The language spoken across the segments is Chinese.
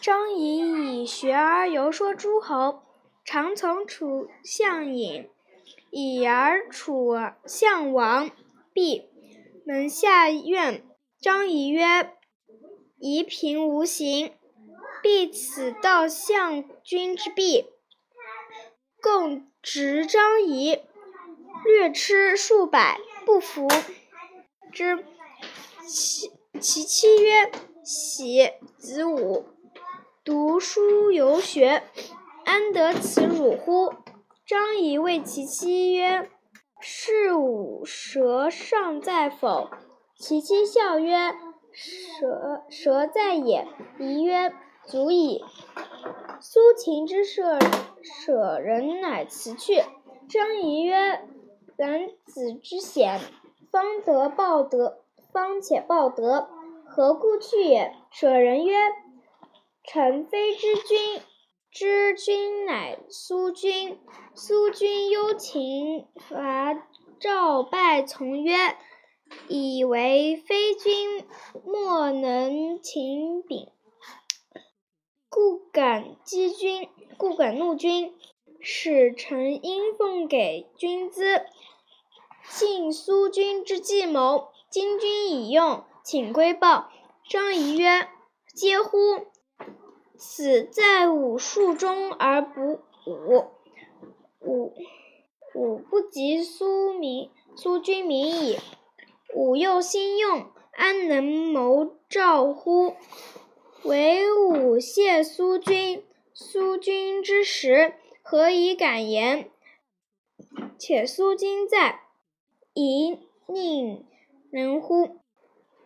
张仪以学而游说诸侯，常从楚相引，以而楚相王毕。门下怨张仪曰：“夷平无行，必此道相君之弊。”共执张仪，略吃数百，不服之。其其妻曰：“喜子午，读书游学，安得此辱乎？”张仪谓其妻曰。是吾舌尚在否？其妻笑曰：“舌舌在也。”仪曰：“足矣。”苏秦之舍舍人，乃辞去。张仪曰：“然子之险，方得报德，方且报德，何故去也？”舍人曰：“臣非之君。”知君乃苏君，苏君忧秦伐赵，败从曰：“以为非君，莫能秦柄，故敢击君，故敢怒君，使臣应奉给君资。信苏君之计谋，今君已用，请归报。”张仪曰：“嗟乎！”此在武术中而不武，武武不及苏明苏君明矣。武又兴用，安能谋赵乎？唯武谢苏君，苏君之时，何以敢言？且苏今在，宜宁能乎？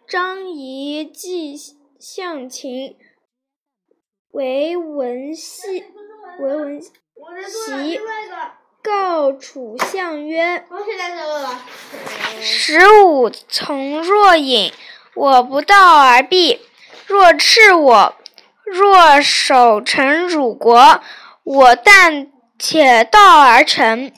张仪既向秦。为文戏，为文熙告楚相曰：“十五从若隐，我不道而毙；若斥我，若守臣辱国，我但且道而成。”